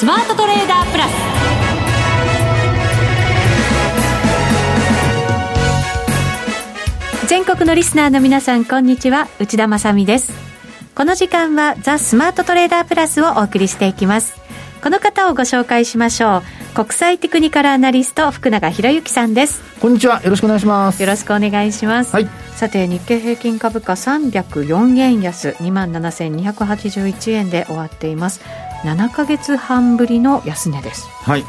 スマートトレーダープラス。全国のリスナーの皆さんこんにちは。内田まさです。この時間はザ・スマートトレーダープラスをお送りしていきます。この方をご紹介しましょう。国際テクニカルアナリスト福永博之さんです。こんにちは。よろしくお願いします。よろしくお願いします、はい、さて日経平均株価304円安2万7281円で終わっています7か月半ぶりの安値です。はい。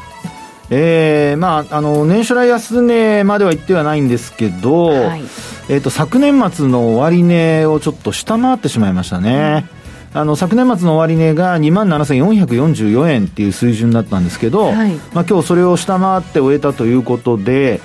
えーまあ、あの年初来安値までは言ってはないんですけど、はい、えーと、昨年末の終値をちょっと下回ってしまいましたね。うん。あの昨年末の終値が2万7444円っていう水準だったんですけど、はい、まあ今日それを下回って終えたということで、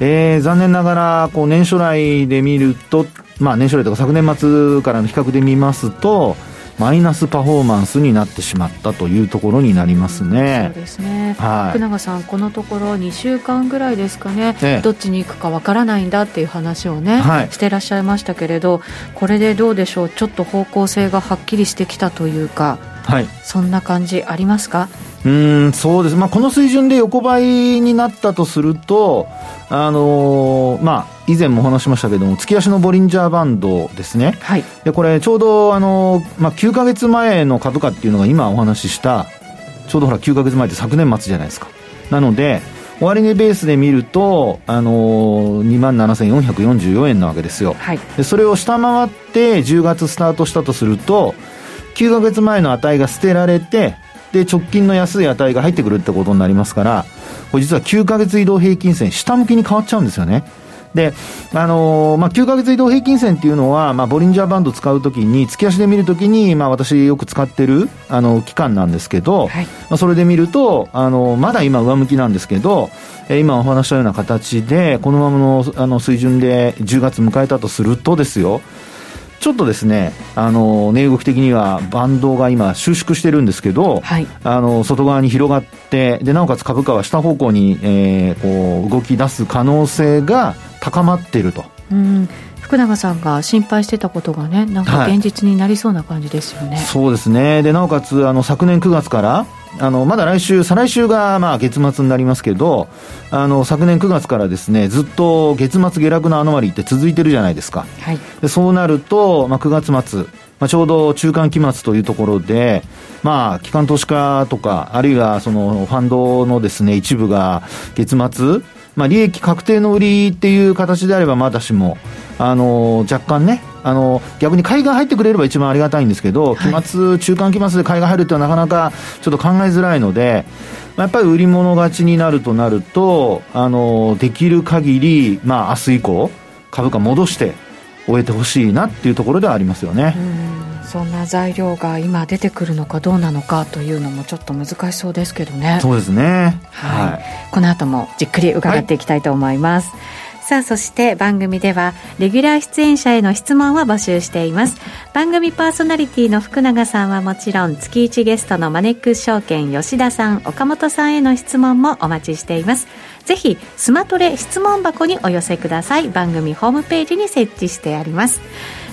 えー、残念ながらこう年初来で見ると、まあ、年初来とか昨年末からの比較で見ますと、マイナスパフォーマンスになってしまったというところになりますね。そうですね、はい、福永さん、このところ2週間ぐらいですかね、ええ、どっちに行くかわからないんだっていう話をね、はい、してらっしゃいましたけれど、これでどうでしょう、ちょっと方向性がはっきりしてきたというか、はい、そんな感じありますか？うんそうです、まあ、この水準で横ばいになったとすると、あのー、まあ、以前もお話しましたけども、月足のボリンジャーバンドですね、はい、でこれ、ちょうど、あのー、まあ、9か月前の株価っていうのが今お話しした、ちょうどほら、9か月前って昨年末じゃないですか。なので、終値ベースで見ると、あのー、2万7444円なわけですよ、はい、でそれを下回って10月スタートしたとすると、9か月前の値が捨てられて、で、直近の安い値が入ってくるってことになりますから、これ実は9ヶ月移動平均線、下向きに変わっちゃうんですよね。で、あのー、まあ、9ヶ月移動平均線っていうのは、まあ、ボリンジャーバンド使うときに、月足で見るときに、まあ、私よく使ってる、あの、期間なんですけど、はい、まあ、それで見ると、あの、まだ今上向きなんですけど、えー、今お話したような形で、このままの、あの、水準で10月迎えたとするとですよ、ちょっとですね、あの、値動き的にはバンドが今収縮してるんですけど、はい、あの、外側に広がって、で、なおかつ株価は下方向に、えー、こう、動き出す可能性が高まっていると。うん福永さんが心配してたことがね、なんか現実になりそうな感じですよね。はい、そうですね。で、なおかつ、あの、昨年9月から、あのまだ来週、再来週がまあ月末になりますけど、あの昨年9月からですねずっと月末下落のアノマリーって続いてるじゃないですか、はい、でそうなると、まあ、9月末、まあ、ちょうど中間期末というところで、まあ、機関投資家とか、あるいはそのファンドのですね一部が月末、まあ、利益確定の売りっていう形であれば、まだしも、あの若干ね、あの逆に買いが入ってくれれば一番ありがたいんですけど、期末、中間期末で買いが入るっていうのはなかなかちょっと考えづらいので、やっぱり売り物勝ちになるとなると、あのできる限り、まあ明日以降、株価戻して終えてほしいなっていうところではありますよね。そんな材料が今出てくるのかどうなのかというのもちょっと難しそうですけどね。そうですね。はい。はい、この後もじっくり伺っていきたいと思います。はいさあ、そして番組では、レギュラー出演者への質問を募集しています。番組パーソナリティの福永さんはもちろん、月1ゲストのマネックス証券吉田さん、岡本さんへの質問もお待ちしています。ぜひ、スマトレ質問箱にお寄せください。番組ホームページに設置してあります。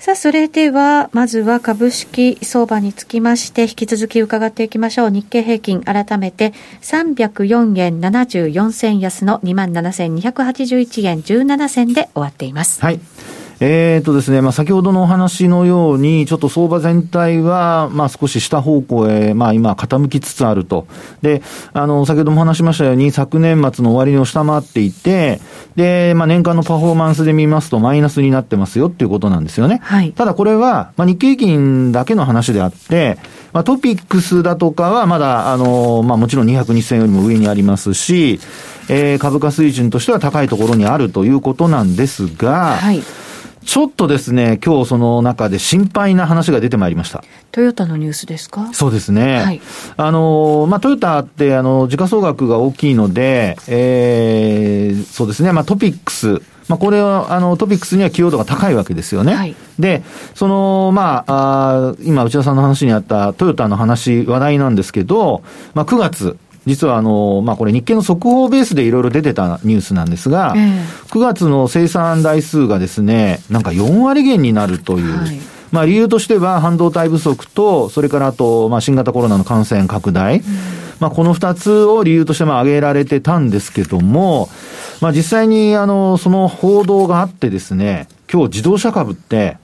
さあ、それでは、まずは株式相場につきまして、引き続き伺っていきましょう。日経平均、改めて、304円74銭安の27,281円17銭で終わっています。はい。えーとですね、まあ、先ほどのお話のように、ちょっと相場全体は、まあ、少し下方向へ、まあ、今、傾きつつあると。で、あの、先ほども話しましたように、昨年末の終わりを下回っていて、で、まあ、年間のパフォーマンスで見ますと、マイナスになってますよっていうことなんですよね。はい。ただ、これは、まあ、日経平均だけの話であって、まあ、トピックスだとかは、まだ、あの、まあ、もちろん200日線よりも上にありますし、えー、株価水準としては高いところにあるということなんですが、はい。ちょっとですね、今日その中で心配な話が出てまいりました。トヨタのニュースですか？そうですね。はい。あの、まあ、トヨタって、あの、時価総額が大きいので、えー、そうですね、まあ、トピックス、まあ、これは、あの、トピックスには寄与度が高いわけですよね。はい、で、その、まあ、あ今、内田さんの話にあったトヨタの話、話題なんですけど、まあ、9月、実はあの、まあ、これ日経の速報ベースでいろいろ出てたニュースなんですが、えー、9月の生産台数がですね、なんか4割減になるという、はい。まあ理由としては半導体不足と、それからあと、まあ新型コロナの感染拡大。うん、まあこの二つを理由としてまあ挙げられてたんですけども、まあ実際にあの、その報道があってですね、今日自動車株って、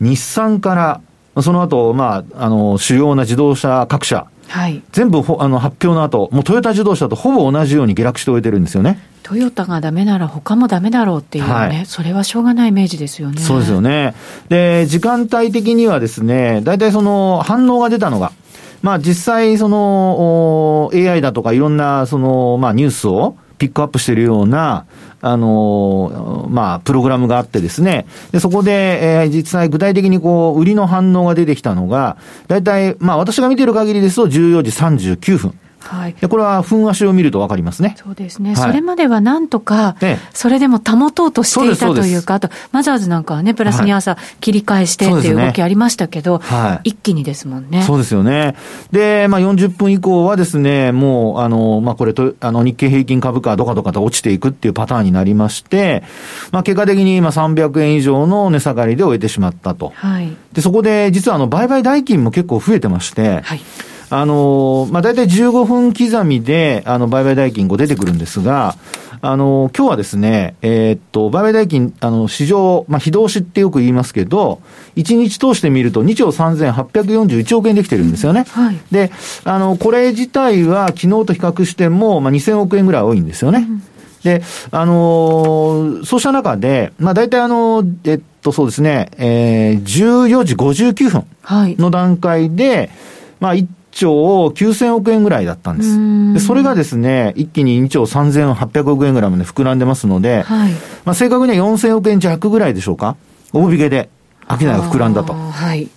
日産から、その後、まあ、あの、主要な自動車各社、はい、全部あの発表の後、もうトヨタ自動車とほぼ同じように下落して終えてるんですよね。トヨタがダメなら他もダメだろうっていうね、はい、それはしょうがないイメージですよね。そうですよね。で、時間帯的にはですね、大体その反応が出たのが、まあ実際その AI だとかいろんなそのまあニュースをピックアップしているような、あのまあ、プログラムがあってですね、で、そこで、えー、実際具体的にこう、売りの反応が出てきたのが、大体、まあ、私が見てる限りですと14時39分。はい、でこれは分足を見ると分かりますね。そうですね、はい、それまではなんとか、それでも保とうとしていたというか、あと、マザーズなんかはね、プラスに朝、切り返してっていう動きありましたけど、はい、一気にですもんね。そうですよね。で、まあ、40分以降はですね、もう、あの、まあ、これと、あの、日経平均株価はどかどかと落ちていくっていうパターンになりまして、まあ、結果的に今300円以上の値下がりで終えてしまったと。はい。で、そこで、実はあの、売買代金も結構増えてまして、はい。あの、まあ、大体15分刻みで、あの、売買代金5出てくるんですが、あの、今日はですね、えー、っと、売買代金、あの、市場、まあ、非同しってよく言いますけど、1日通してみると2兆3841億円できてるんですよね。はい、で、あの、これ自体は昨日と比較しても、まあ、2000億円ぐらい多いんですよね。うんで、あのー、そうした中で、まあ大体あの、えっとそうですね、えー、14時59分の段階で、はい、まあ兆9000億円ぐらいだったんです。でそれがですね、一気に2兆3800億円ぐらいまで膨らんでますので、はい、まあ正確には4000億円弱ぐらいでしょうか。大引けで商いが膨らんだと。はい。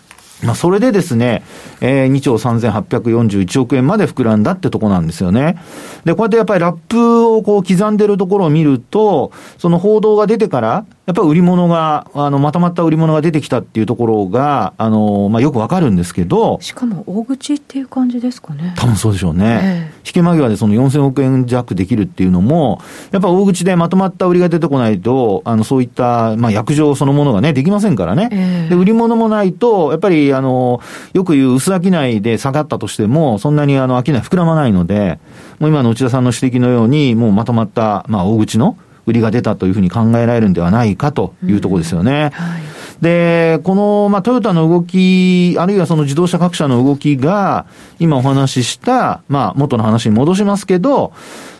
まあ、それでですね、えー、2兆3841億円まで膨らんだってとこなんですよね。で、こうやってやっぱりラップをこう刻んでるところを見ると、その報道が出てから、やっぱり売り物が、あの、まとまった売り物が出てきたっていうところが、あの、まあ、よくわかるんですけど。しかも大口っていう感じですかね。多分そうでしょうね。えー、引け間際でその4000億円弱できるっていうのも、やっぱ大口でまとまった売りが出てこないと、あの、そういった、まあ、薬場そのものがね、できませんからね。えー、で、売り物もないと、やっぱり、あの、よく言う薄商いで下がったとしても、そんなにあの、商い膨らまないので、もう今の内田さんの指摘のように、もうまとまった、まあ、大口の、売りが出たというふうに考えられるんではないかというところですよね。はい、で、この、まあ、トヨタの動き、あるいはその自動車各社の動きが、今お話しした、まあ、元の話に戻しますけど、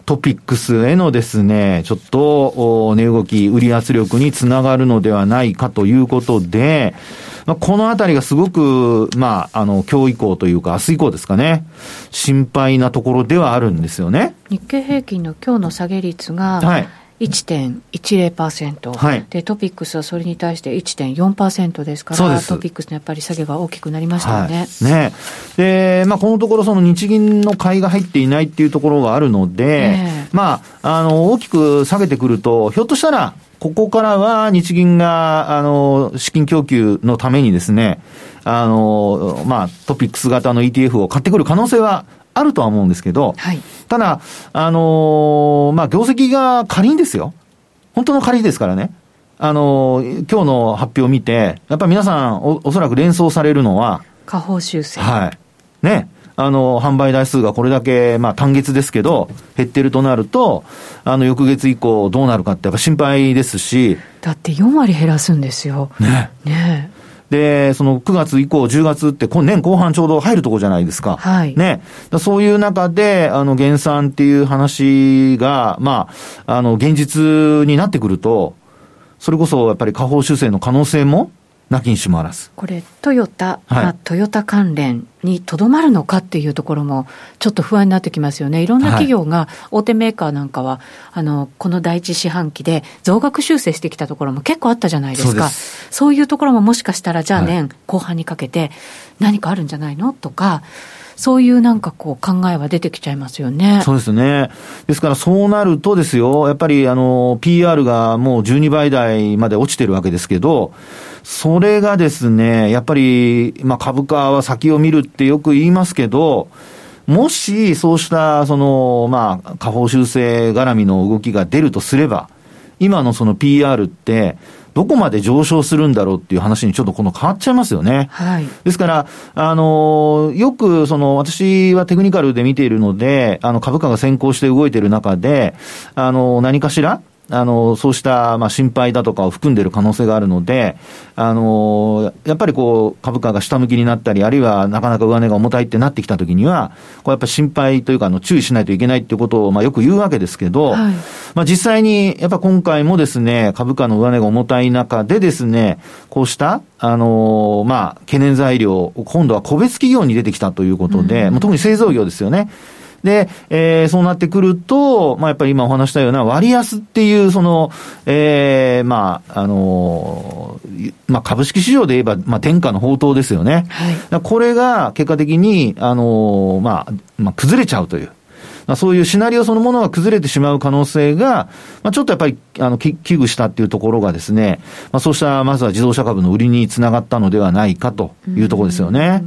トピックスへのですね、ちょっと、値動き、売り圧力につながるのではないかということで、まあ、このあたりがすごく、まあ、あの、今日以降というか、明日以降ですかね、心配なところではあるんですよね。日経平均の今日の下げ率が、はい。1.10%、はい、でトピックスはそれに対して1.4%ですから、トピックスのやっぱり下げが大きくなりましたよね。はい、ね。で、まあ、このところ、その日銀の買いが入っていないっていうところがあるので、えー、まあ、あの、大きく下げてくると、ひょっとしたら、ここからは日銀が、あの、資金供給のためにですね、あの、まあ、トピックス型の ETF を買ってくる可能性はあるとは思うんですけど、はい、ただ、あのー、まあ、業績が仮にですよ。本当の仮ですからね。あのー、今日の発表を見て、やっぱり皆さんお、おそらく連想されるのは、下方修正。はい。ね。あの、販売台数がこれだけ、まあ単月ですけど、減ってるとなると、あの、翌月以降どうなるかってやっぱ心配ですし。だって4割減らすんですよ。ね。ねで、その9月以降、10月って年後半ちょうど入るとこじゃないですか。はい。ね。そういう中で、あの、減産っていう話が、まあ、あの、現実になってくると、それこそやっぱり下方修正の可能性もなきにしもあらず。これ、トヨタ、はい、まあ、トヨタ関連にとどまるのかっていうところも、ちょっと不安になってきますよね。いろんな企業が、大手メーカーなんかは、あの、この第一四半期で増額修正してきたところも結構あったじゃないですか。そういうところももしかしたら、じゃあ年、後半にかけて何かあるんじゃないの？とか、そういうなんかこう考えは出てきちゃいますよね。そうですね。ですからそうなるとですよ、やっぱりあの、PR がもう12倍台まで落ちてるわけですけど、それがですね、やっぱり、まあ株価は先を見るってよく言いますけど、もしそうした、その、まあ、下方修正絡みの動きが出るとすれば、今のその PR って、どこまで上昇するんだろうっていう話にちょっとこの変わっちゃいますよね。はい。ですから、あの、よくその、私はテクニカルで見ているので、あの、株価が先行して動いている中で、あの、何かしら、あの、そうした、まあ、心配だとかを含んでいる可能性があるので、あの、やっぱりこう、株価が下向きになったり、あるいはなかなか上値が重たいってなってきたときには、こうやっぱり心配というか、あの、注意しないといけないっていうことを、まあ、よく言うわけですけど、はい、まあ、実際に、やっぱ今回もですね、株価の上値が重たい中でですね、こうした、あの、まあ、懸念材料、今度は個別企業に出てきたということで、うん、特に製造業ですよね。で、えー、そうなってくると、まあ、やっぱり今お話したような割安っていう、その、えー、まあ、あのー、まあ、株式市場で言えば、まあ、天下の宝刀ですよね。はい、これが結果的に、あのー、まあ、まあ、崩れちゃうという。まあ、そういうシナリオそのものが崩れてしまう可能性が、まあ、ちょっとやっぱり、あの、危惧したっていうところがですね、まあ、そうした、まずは自動車株の売りにつながったのではないかというところですよね。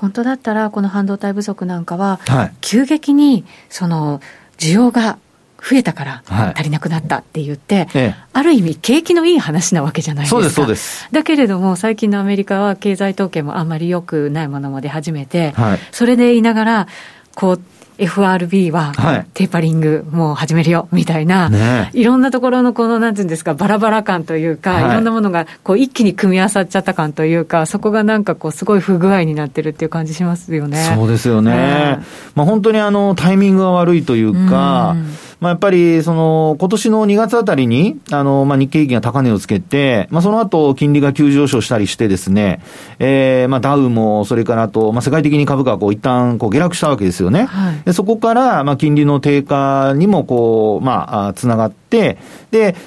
本当だったら、この半導体不足なんかは、急激にその需要が増えたから足りなくなったって言って、はいある意味、景気のいい話なわけじゃないですか。そうです、そうです。だけれども、最近のアメリカは経済統計もあんまり良くないものも出始めて、はい、それで言いながら、こう、FRB はテーパリングもう始めるよみたいな、ね、いろんなところのこのなんていうんですか、バラバラ感というか、はい、いろんなものがこう一気に組み合わさっちゃった感というか、そこがなんかこう、すごい不具合になってるっていう感じしますよね。そうですよね。まあ、本当にあのタイミングが悪いというか、うまあ、やっぱり、その、今年の2月あたりに、あの、まあ、日経平均が高値をつけて、まあ、その後、金利が急上昇したりしてですね、えー、まあ、ダウも、それからあと、まあ、世界的に株価がこう、一旦、こう、下落したわけですよね。はい、でそこから、まあ、金利の低下にも、こう、まあ、つながって、で、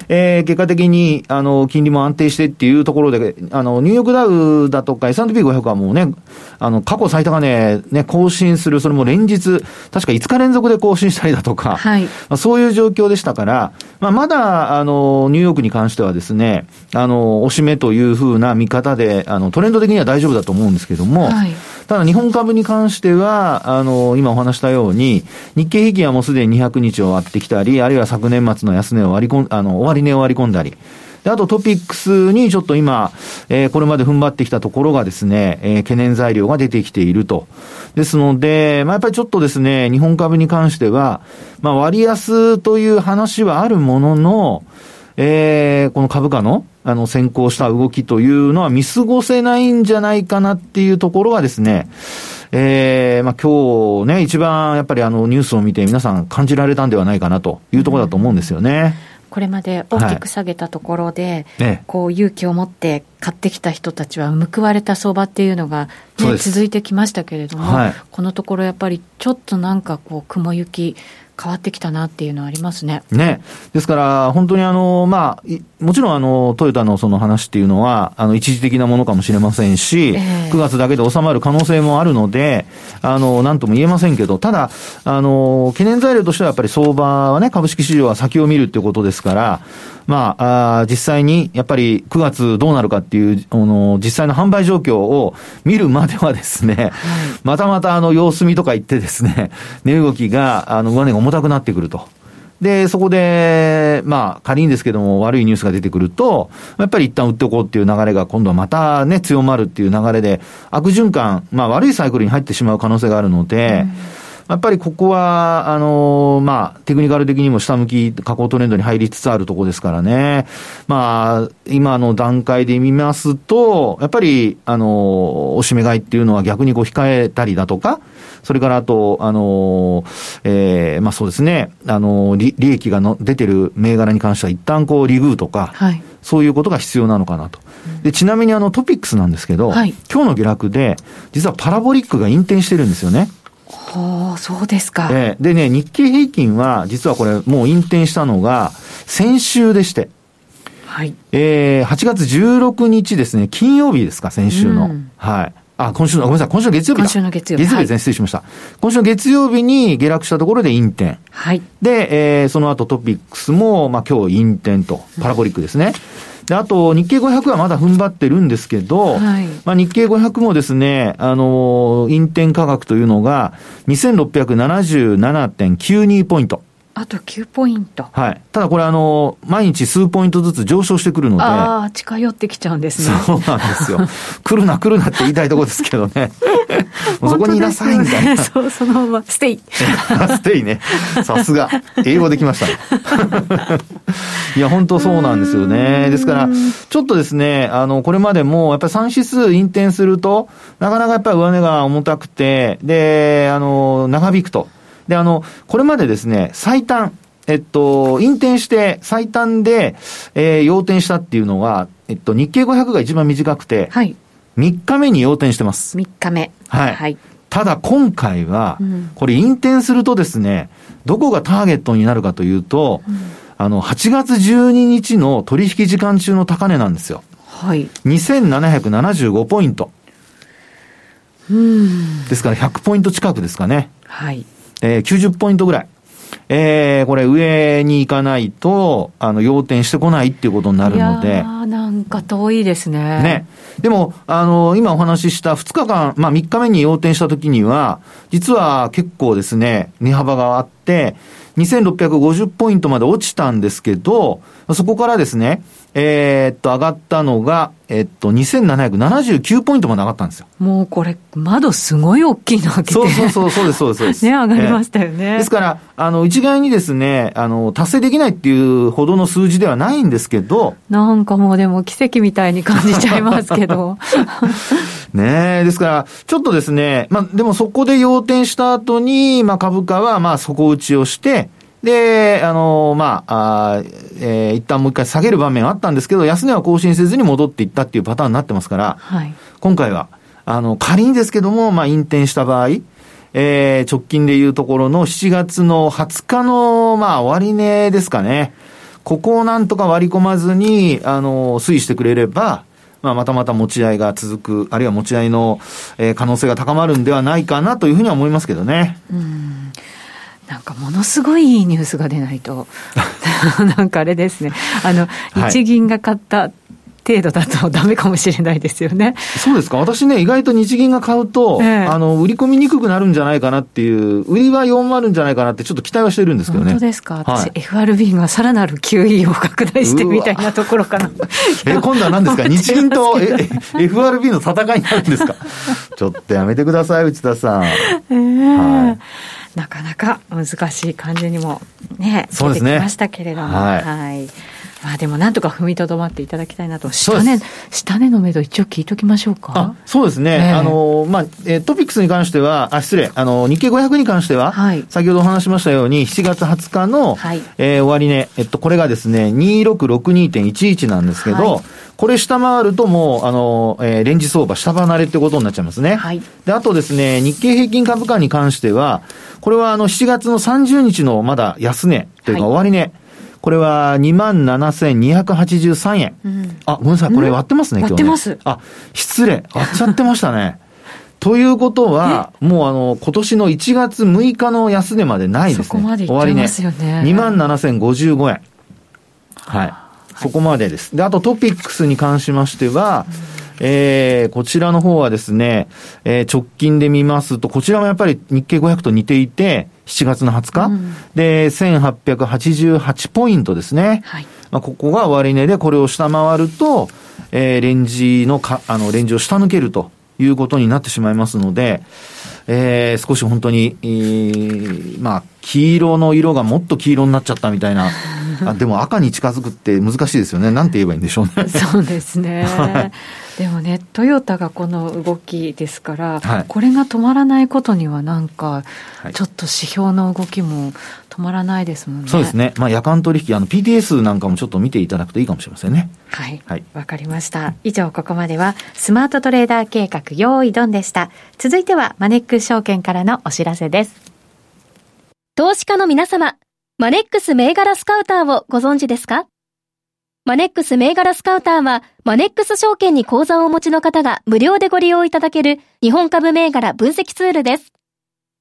えー、結果的に、あの、金利も安定してっていうところで、あの、ニューヨークダウだとか S&P500 はもうね、あの、過去最高値、ね、更新する、それも連日、確か5日連続で更新したりだとか、はい、まあ、そういう状況でしたから、まあ、まだ、あの、ニューヨークに関してはですね、あの、おしめというふうな見方で、あの、トレンド的には大丈夫だと思うんですけども、はい。ただ日本株に関しては、あの、今お話したように、日経平均はもうすでに200日を割ってきたり、あるいは昨年末の安値を割り込ん、あの、終値を割り込んだり、で、あとトピックスにちょっと今、えー、これまで踏ん張ってきたところがですね、えー、懸念材料が出てきていると。ですので、まあ、やっぱりちょっとですね、日本株に関しては、まあ、割安という話はあるものの、えー、この株価の、あの、先行した動きというのは見過ごせないんじゃないかなっていうところがですね、えー、まあ今日ね、一番やっぱりあのニュースを見て皆さん感じられたんではないかなというところだと思うんですよね。これまで大きく下げたところで、はい。ね、こう勇気を持って買ってきた人たちは報われた相場っていうのが、ね、続いてきましたけれども、はい、このところやっぱりちょっとなんかこう雲行き変わってきたなっていうのはありますね。ね。ですから、本当にあの、まあ、もちろんあの、トヨタのその話っていうのは、あの、一時的なものかもしれませんし、えー、9月だけで収まる可能性もあるので、あの、なんとも言えませんけど、ただ、あの、懸念材料としてはやっぱり相場はね、株式市場は先を見るっていうことですから、まあ、あ実際にやっぱり9月どうなるかっていう、あの、実際の販売状況を見るまではですね、はい、またまたあの、様子見とか言ってですね、値動きが、あの、上値が重たくなってくると。で、そこで、まあ、仮にですけども、悪いニュースが出てくると、やっぱり一旦売っておこうっていう流れが今度はまたね、強まるっていう流れで、悪循環、まあ、悪いサイクルに入ってしまう可能性があるので、うんやっぱりここは、あのー、まあ、テクニカル的にも下向き下降トレンドに入りつつあるところですからね。まあ、今の段階で見ますと、やっぱり、あのー、おしめ買いっていうのは逆にこう控えたりだとか、それからあと、あのー、えー、まあそうですね、あの利、利益がの出てる銘柄に関しては一旦こうリグーとか、はい、そういうことが必要なのかなと。で、ちなみにあのトピックスなんですけど、はい、今日の下落で、実はパラボリックが引転してるんですよね。はあ、そうですか。えー、でね、日経平均は、実はこれ、もう引転したのが、先週でして。はい。えー、8月16日ですね、金曜日ですか、先週の。うん、はい。あ、今週の、ごめんなさい、今週の月曜日今週の月曜日。月曜日ですね、はい、失礼しました。今週の月曜日に下落したところで引転。はい。で、えー、その後トピックスも、まあ今日引転と、パラボリックですね。うんで、あと、日経500はまだ踏ん張ってるんですけど、はい、まあ、日経500もですね、あのー、引転価格というのが、2677.92ポイント。あと9ポイント。はい。ただこれあの、毎日数ポイントずつ上昇してくるので。ああ、近寄ってきちゃうんですね。そうなんですよ。来るな来るなって言いたいところですけどね。そこにいなさいみたいな。そう、そのまま、 stay。 stay ね。さすが。英語できました、いや、本当そうなんですよね。ですから、ちょっとですね、あの、これまでも、やっぱり3指数陰転すると、なかなかやっぱり上値が重たくて、で、あの、長引くと。で、あの、これまでですね、最短、えっと、引転して最短で、えー、要点したっていうのが、えっと、日経500が一番短くて、はい。3日目に要点してます。3日目。はい。はい、ただ今回は、これ引転するとですね、どこがターゲットになるかというと、うん、あの、8月12日の取引時間中の高値なんですよ。はい。2775ポイント。うん。ですから100ポイント近くですかね。はい。えー、90ポイントぐらい。えー、これ上に行かないと、あの、要点してこないっていうことになるので。あなんか遠いですね。ね。でも、あの、今お話しした2日間、まあ3日目に要点した時には、実は結構ですね、値幅があって、2650ポイントまで落ちたんですけど、そこからですね、えー、っと、上がったのが、えっと、2779ポイントまで上がったんですよ。もうこれ、窓すごい大きいの開けて。そうそうそう、そうです、そうです、そうです。ね、上がりましたよね。えー、ですから、あの、一概にですね、あの、達成できないっていうほどの数字ではないんですけど。なんかもうでも奇跡みたいに感じちゃいますけど。ねえ、ですから、ちょっとですね、まあ、でもそこで要点した後に、まあ、株価は、まあ、底打ちをして、で、あの、まあ、あえー、一旦もう一回下げる場面あったんですけど、安値は更新せずに戻っていったっていうパターンになってますから、はい、今回は、あの、仮にですけども、まあ、引転した場合、えー、直近でいうところの7月の20日の、まあ、終値ですかね。ここをなんとか割り込まずに、あの、推移してくれれば、まあ、またまた持ち合いが続く、あるいは持ち合いの、えー、可能性が高まるんではないかなというふうには思いますけどね。うんなんかものすごいいいニュースが出ないと、なんかあれですね、あの、日銀が買った程度だと ダメかもしれないですよね。そうですか。私ね、意外と日銀が買うと、ええ、あの、売り込みにくくなるんじゃないかなっていう、売りは弱まるんじゃないかなってちょっと期待はしてるんですけどね。本当ですか。私、はい、FRB がさらなる QE を拡大してみたいなところかな。え、今度は何ですか？日銀とえ FRB の戦いになるんですか？ちょっとやめてください、内田さん。えー、はいなかなか難しい感じにもね、出てきましたけれども。はい、はいまあでもなんとか踏みとどまっていただきたいなと、下値、下値の目処、一応聞いときましょうか？そうですね、えー、あのまあえー、トピックスに関しては、あ失礼、あの日経500に関しては、はい、先ほどお話しましたように、7月20日の、はい、えー、終値、えっと、これがですね、2662.11なんですけど、はい。これ下回るともう、あの、えー、レンジ相場下離れってことになっちゃいますね。はい。で、あとですね、日経平均株価に関しては、これはあの、7月の30日のまだ安値というか終値、はい、これは27,283円。うん、あ、ごめんなさい、これ割ってますね、今日ね。割ってます。あ、失礼。割っちゃってましたね。ということは、もうあの、今年の1月6日の安値までないですね。そこまでいってますよね。27,055円。はい。そこまでです。で、あとトピックスに関しましては、えー、こちらの方はですね、えー、直近で見ますと、こちらもやっぱり日経500と似ていて、7月の20日、うん、で、1888ポイントですね。はい。まあ、ここが終値でこれを下回ると、えー、レンジのか、あの、レンジを下抜けるということになってしまいますので、えー、少し本当に、えー、まあ、黄色の色がもっと黄色になっちゃったみたいな。あでも赤に近づくって難しいですよね。なんて言えばいいんでしょうね。そうですね。はいでもね、トヨタがこの動きですから、はい、これが止まらないことには、なんか、ちょっと指標の動きも止まらないですもんね。そうですね。まあ、夜間取引、あの、PTS なんかもちょっと見ていただくといいかもしれませんね。はい。はい。わかりました。以上、ここまでは、スマートトレーダー計画、用意ドンでした。続いては、マネックス証券からのお知らせです。投資家の皆様、マネックス銘柄スカウターをご存知ですか？マネックス銘柄スカウターは、マネックス証券に口座をお持ちの方が無料でご利用いただける日本株銘柄分析ツールです。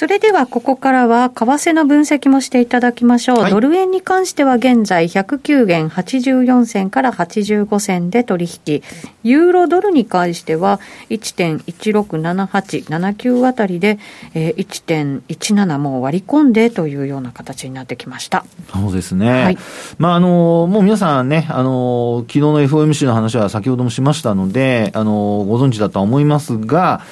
それではここからは為替の分析もしていただきましょう、はい、ドル円に関しては現在109円84銭から85銭で取引。ユーロドルに関しては1.167879あたりで、えー、1.17もう割り込んでというような形になってきました。そうですね、はい、まああのもう皆さんねあの昨日の FOMC の話は先ほどもしましたのであのご存知だとは思いますが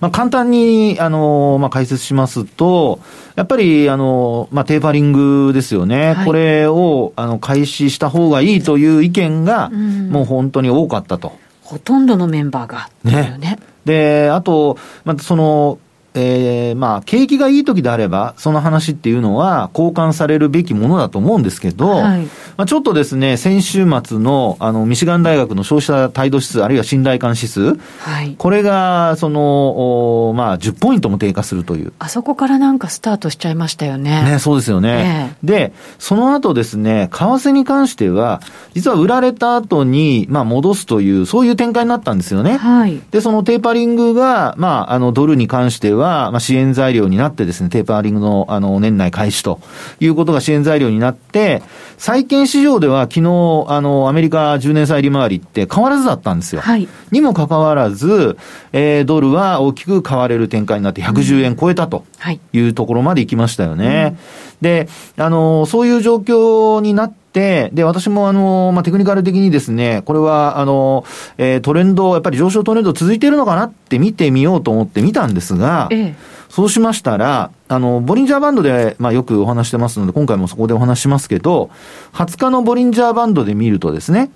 まあ、簡単に、あの、まあ、解説しますと、やっぱり、あの、まあ、テーパリングですよね。はい、これを、あの、開始した方がいいという意見が、もう本当に多かったと。ほとんどのメンバーが、ね。ね。で、あと、まあ、その、えー、まあ、景気がいい時であれば、その話っていうのは交換されるべきものだと思うんですけど、はい、まあ、ちょっとですね、先週末の、あの、ミシガン大学の消費者態度指数、あるいは信頼感指数、はい、これが、その、まあ、10ポイントも低下するという。あそこからなんかスタートしちゃいましたよね。ね、そうですよね。えー、で、その後ですね、為替に関しては、実は売られた後に、まあ、戻すという、そういう展開になったんですよね。はい。で、そのテーパリングが、まあ、あの、ドルに関しては、は、まあ、支援材料になってですね、テーパーリングの、あの、年内開始ということが支援材料になって、債券市場では昨日、あの、アメリカ10年債利回りって変わらずだったんですよ。はい。にもかかわらず、えー、ドルは大きく買われる展開になって110円超えたというところまで行きましたよね。うん、で、あの、そういう状況になって、で、私もあの、まあ、テクニカル的にですね、これは、あの、えー、トレンド、やっぱり上昇トレンド続いているのかなって見てみようと思って見たんですが、ええ、そうしましたら、あの、ボリンジャーバンドで、まあ、よくお話してますので、今回もそこでお話しますけど、20日のボリンジャーバンドで見るとですね、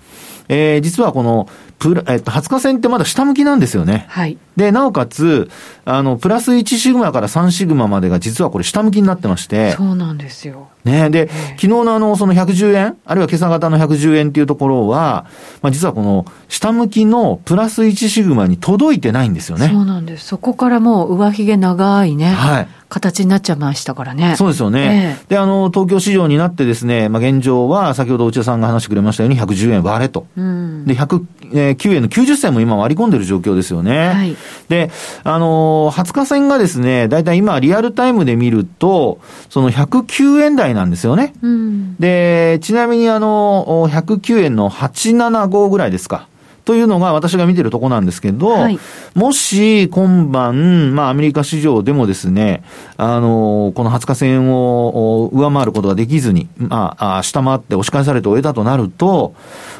えー、実はこの、プラ、えっと、20日線ってまだ下向きなんですよね。はい。で、なおかつ、あの、プラス1シグマから3シグマまでが実はこれ下向きになってまして。そうなんですよ。ねで、昨日のあの、その110円、あるいは今朝型の110円っていうところは、まあ実はこの、下向きのプラス1シグマに届いてないんですよね。そうなんです。そこからもう上髭長いね。はい。形になっちゃいましたからね。そうですよね。えー、で、あの、東京市場になってですね、まあ、現状は、先ほど内田さんが話してくれましたように、110円割れと。うん、で、109円の90銭も今割り込んでる状況ですよね。はい、で、あの、20日線がですね、だいたい今、リアルタイムで見ると、その109円台なんですよね。うん、で、ちなみにあの、109円の875ぐらいですか。というのが私が見てるとこなんですけど、はい、もし今晩、まあアメリカ市場でもですね、あの、この20日線を上回ることができずに、まあ、下回って押し返されて終えたとなると、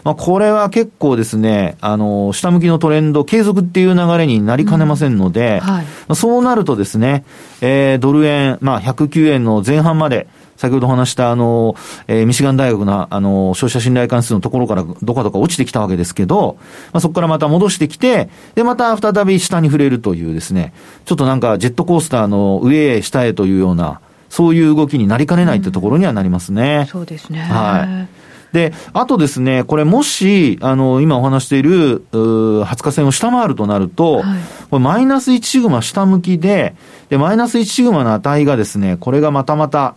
まあこれは結構ですね、あの、下向きのトレンド継続っていう流れになりかねませんので、うん。はい、そうなるとですね、えー、ドル円、まあ109円の前半まで、先ほど話したあの、えー、ミシガン大学のあの、消費者信頼関数のところからどかどか落ちてきたわけですけど、まあ、そこからまた戻してきて、で、また再び下に触れるというですね、ちょっとなんかジェットコースターの上へ下へというような、そういう動きになりかねないってところにはなりますね。うん、そうですね。はい。で、あとですね、これもし、あの、今お話している、う20日線を下回るとなると、はい、これマイナス1シグマ下向きで、で、マイナス1シグマの値がですね、これがまたまた、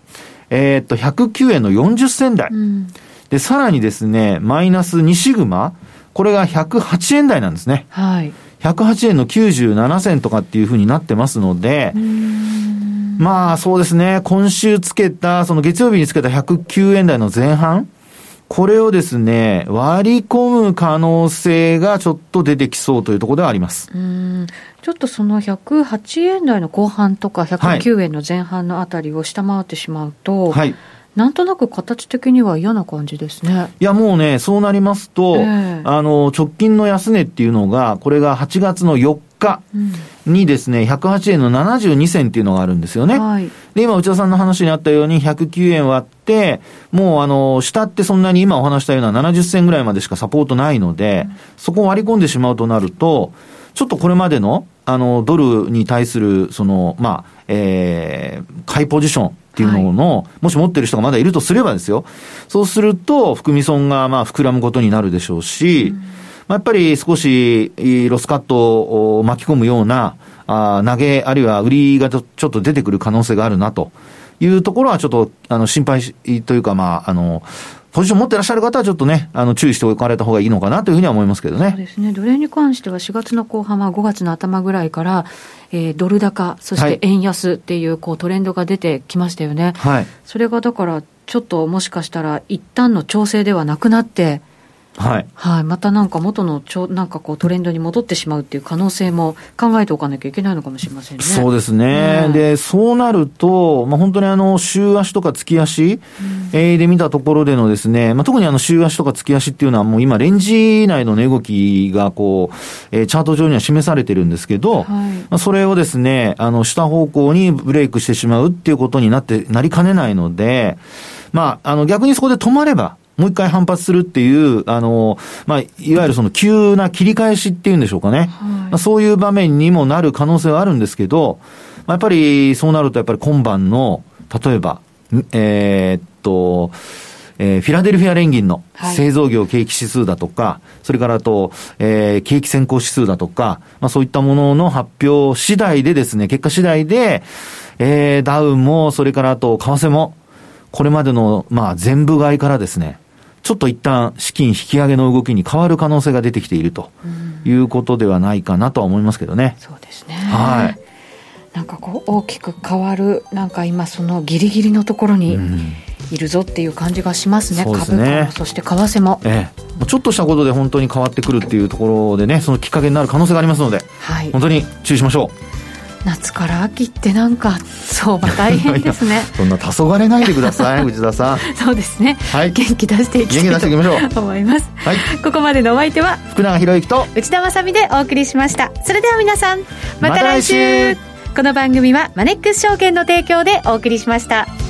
えー、っと、109円の40銭台。うん、で、さらにですね、マイナス2シグマ、これが108円台なんですね。はい。108円の97銭とかっていうふうになってますので、まあそうですね、今週つけた、その月曜日につけた109円台の前半、これをですね、割り込む可能性がちょっと出てきそうというところではあります。うんちょっとその108円台の後半とか109円の前半のあたりを下回ってしまうと、はい、なんとなく形的には嫌な感じですね。いや、もうね、そうなりますと、えー、あの、直近の安値っていうのが、これが8月の4日にですね、108円の72銭っていうのがあるんですよね。はい、で、今、内田さんの話にあったように、109円割って、もう、あの、下ってそんなに今お話したような70銭ぐらいまでしかサポートないので、うん、そこを割り込んでしまうとなると、ちょっとこれまでの、あの、ドルに対する、その、まあ、えー、買いポジションっていうのの、はい、もし持ってる人がまだいるとすればですよ。そうすると、含み損が、まあ、膨らむことになるでしょうし、うん、まあ、やっぱり少し、ロスカットを巻き込むような、あ投げ、あるいは売りがちょっと出てくる可能性があるなというところは、ちょっと、あの、心配というか、まあ、あの、ポジション持ってらっしゃる方はちょっとね、あの、注意しておかれた方がいいのかなというふうには思いますけどね。そうですね。ドル円に関しては4月の後半は5月の頭ぐらいから、えー、ドル高、そして円安っていう、こう、トレンドが出てきましたよね。はい。それがだから、ちょっともしかしたら、一旦の調整ではなくなって、はい、はい、またなんか元のちょなんかこうトレンドに戻ってしまうっていう可能性も考えておかなきゃいけないのかもしれませんね。そうですね。で、そうなると、まあ、本当にあの、週足とか月足、うん、えー、で見たところでのですね、まあ、特にあの、週足とか月足っていうのはもう今、レンジ内の値動きがこう、えー、チャート上には示されてるんですけど、はい、まあ、それをですね、あの、下方向にブレイクしてしまうっていうことになって、なりかねないので、まあ、あの、逆にそこで止まれば、もう一回反発するっていう、あの、まあ、いわゆるその急な切り返しっていうんでしょうかね。はい、まあ、そういう場面にもなる可能性はあるんですけど、まあ、やっぱりそうなるとやっぱり今晩の、例えば、えー、っと、えー、フィラデルフィア連銀の製造業景気指数だとか、はい、それからあと、えー、景気先行指数だとか、まあそういったものの発表次第でですね、結果次第で、えー、ダウンも、それからあと、為替も、これまでの、まあ全部買いからですね、ちょっと一旦資金引き上げの動きに変わる可能性が出てきているということではないかなとは思いますけどね。そうですね。はい。なんかこう大きく変わる、なんか今そのギリギリのところにいるぞっていう感じがしますね。うん、すね株価も、そして為替も。ええ。ちょっとしたことで本当に変わってくるっていうところでね、そのきっかけになる可能性がありますので、はい、本当に注意しましょう。夏から秋ってなんか相場大変ですね。そんな黄昏ないでください 藤田さん。そうですね、はい、元気出していきたいと思います。はい、ここまでのお相手は福永博之と内田まさでお送りしました。それでは皆さんまた来週。ま、この番組はマネックス証券の提供でお送りしました